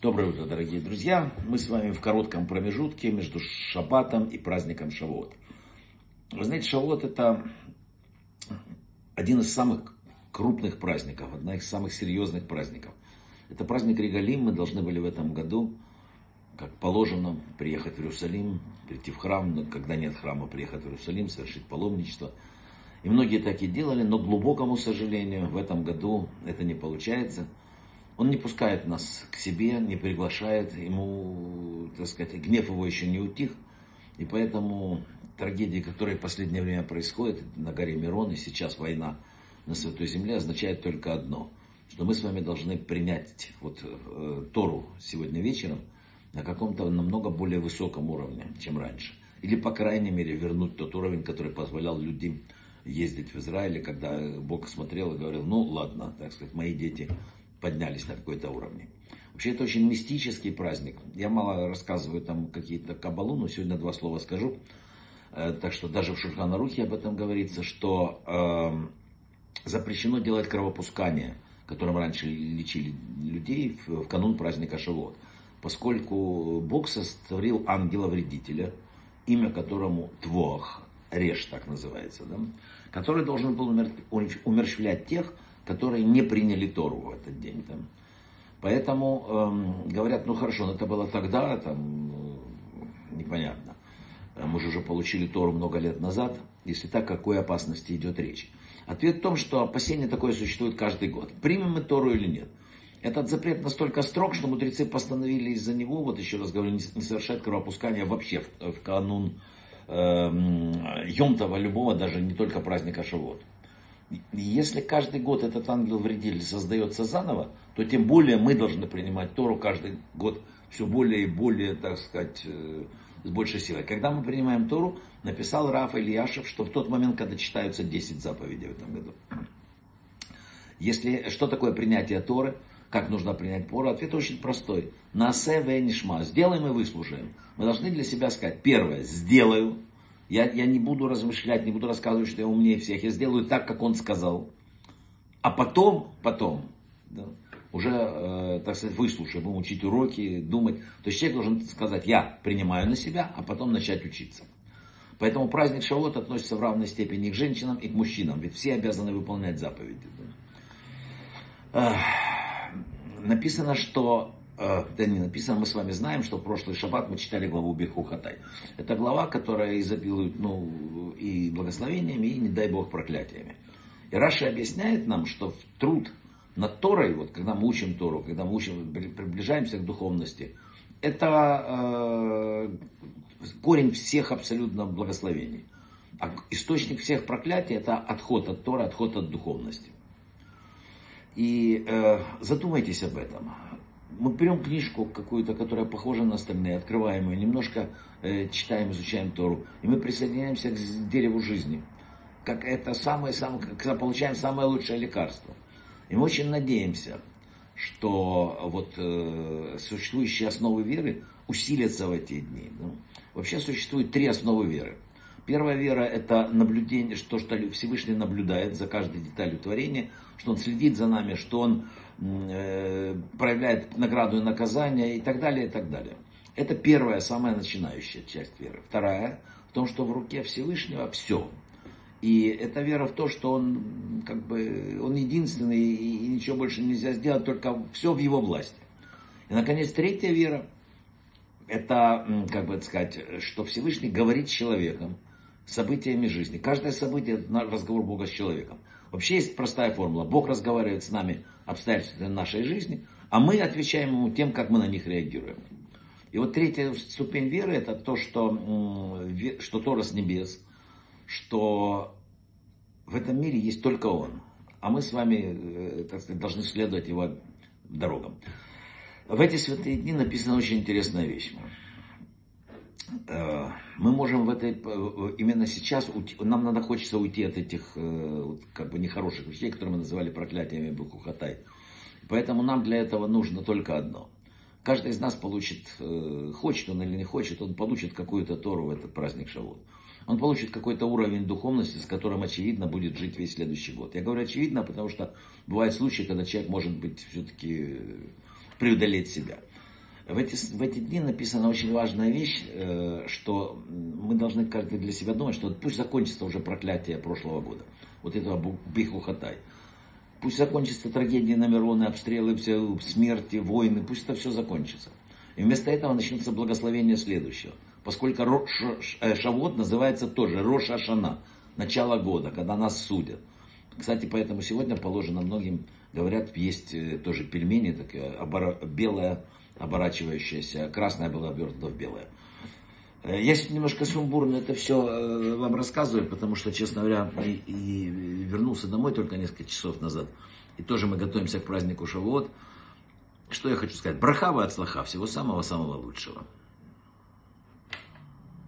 Доброе утро, дорогие друзья. Мы с вами в коротком промежутке между Шаббатом и праздником Шавуот. Вы знаете, Шавуот это один из самых крупных праздников, одна из самых серьезных праздников. Это праздник Регалим. Мы должны были в этом году, как положено, приехать в Иерусалим, прийти в храм, но когда нет храма, приехать в Иерусалим, совершить паломничество. И многие так и делали, но к глубокому сожалению, в этом году это не получается – он не пускает нас к себе, не приглашает, ему, так сказать, гнев его еще не утих. И поэтому трагедии, которые в последнее время происходят на горе Мирон, и сейчас война на Святой Земле, означает только одно, что мы с вами должны принять вот, э, Тору сегодня вечером на каком-то намного более высоком уровне, чем раньше. Или, по крайней мере, вернуть тот уровень, который позволял людям ездить в Израиле, когда Бог смотрел и говорил, ну ладно, так сказать, мои дети поднялись на какой-то уровне. Вообще это очень мистический праздник. Я мало рассказываю там какие-то кабалу, но сегодня два слова скажу. Э, так что даже в Шурхана-Рухе об этом говорится, что э, запрещено делать кровопускание, которым раньше лечили людей в, в канун праздника Шавуот. Поскольку Бог сотворил ангела-вредителя, имя которому Твох, Реш так называется, да, который должен был умерщвлять тех, которые не приняли Тору в этот день. Там. Поэтому эм, говорят, ну хорошо, но это было тогда, там, ну, непонятно. Мы же уже получили Тору много лет назад. Если так, какой опасности идет речь? Ответ в том, что опасение такое существует каждый год. Примем мы Тору или нет? Этот запрет настолько строг, что мудрецы постановили из-за него, вот еще раз говорю, не совершать кровопускание вообще в, в канун э, Йомтова любого, даже не только праздника Шавот. Если каждый год этот ангел-вредитель создается заново, то тем более мы должны принимать Тору каждый год все более и более, так сказать, э, с большей силой. Когда мы принимаем Тору, написал Раф Ильяшев, что в тот момент, когда читаются 10 заповедей в этом году. Если, что такое принятие Торы, как нужно принять Тору, ответ очень простой. Насе венишма, сделаем и выслушаем. Мы должны для себя сказать, первое, сделаю, я, я не буду размышлять, не буду рассказывать, что я умнее всех. Я сделаю так, как он сказал. А потом, потом, да, уже, э, так сказать, выслушаем, будем учить уроки, думать. То есть человек должен сказать, я принимаю на себя, а потом начать учиться. Поэтому праздник Шавот относится в равной степени к женщинам и к мужчинам, ведь все обязаны выполнять заповеди. Да. Написано, что Э, да не написано, мы с вами знаем, что в прошлый шаббат мы читали главу Бехухатай. Это глава, которая изобилует ну, и благословениями, и, не дай Бог, проклятиями. И Раша объясняет нам, что в труд над Торой, вот, когда мы учим Тору, когда мы учим, приближаемся к духовности, это э, корень всех абсолютно благословений. А источник всех проклятий это отход от Тора, отход от духовности. И э, задумайтесь об этом мы берем книжку какую-то, которая похожа на остальные, открываем ее, немножко э, читаем, изучаем Тору, и мы присоединяемся к дереву жизни. Как это самое, самое, когда получаем самое лучшее лекарство. И мы очень надеемся, что вот э, существующие основы веры усилятся в эти дни. Ну, вообще существует три основы веры. Первая вера – это наблюдение, что, что Всевышний наблюдает за каждой деталью творения, что Он следит за нами, что Он Э, проявляет награду и наказание и так далее, и так далее. Это первая, самая начинающая часть веры. Вторая, в том, что в руке Всевышнего все. И это вера в то, что он, как бы, он единственный и ничего больше нельзя сделать, только все в его власти. И, наконец, третья вера, это, как бы сказать, что Всевышний говорит с человеком, событиями жизни. Каждое событие – это разговор Бога с человеком. Вообще есть простая формула. Бог разговаривает с нами обстоятельствами нашей жизни, а мы отвечаем ему тем, как мы на них реагируем. И вот третья ступень веры это то, что, что Тора с небес, что в этом мире есть только Он, а мы с вами, э, так сказать, должны следовать Его дорогам. В эти святые дни написана очень интересная вещь. Э, мы можем в этой, э, именно сейчас, нам надо хочется уйти от этих э, как бы нехороших вещей, которые мы называли проклятиями Бухухатай. Поэтому нам для этого нужно только одно. Каждый из нас получит, хочет он или не хочет, он получит какую-то Тору в этот праздник Шавот. Он получит какой-то уровень духовности, с которым, очевидно, будет жить весь следующий год. Я говорю очевидно, потому что бывают случаи, когда человек может быть все-таки преодолеть себя. В эти, в эти дни написана очень важная вещь, э, что мы должны каждый для себя думать, что пусть закончится уже проклятие прошлого года. Вот этого Бихухатай. Пусть закончится трагедии на обстрелы, все, смерти, войны, пусть это все закончится. И вместо этого начнется благословение следующего. Поскольку э, Шавот называется тоже Рош Ашана, начало года, когда нас судят. Кстати, поэтому сегодня положено многим, говорят, есть э, тоже пельмени, такая белая оборачивающаяся, красная была обернута в белое. Э, я сегодня немножко сумбурно это все э, вам рассказываю, потому что, честно говоря, и, и вернулся домой только несколько часов назад. И тоже мы готовимся к празднику Шавуот. Что я хочу сказать? Брахава от слаха, всего самого-самого лучшего.